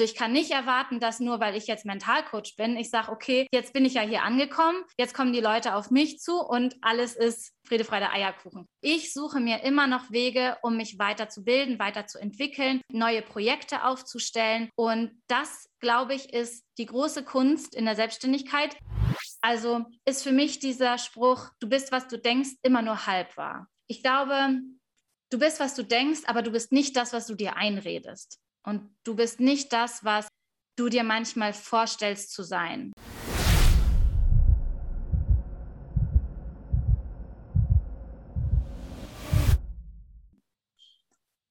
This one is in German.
Ich kann nicht erwarten, dass nur weil ich jetzt Mentalcoach bin, ich sage, okay, jetzt bin ich ja hier angekommen, jetzt kommen die Leute auf mich zu und alles ist Friede, Freude, Eierkuchen. Ich suche mir immer noch Wege, um mich weiterzubilden, weiterzuentwickeln, neue Projekte aufzustellen. Und das, glaube ich, ist die große Kunst in der Selbstständigkeit. Also ist für mich dieser Spruch, du bist, was du denkst, immer nur halb wahr. Ich glaube, du bist, was du denkst, aber du bist nicht das, was du dir einredest. Und du bist nicht das, was du dir manchmal vorstellst zu sein.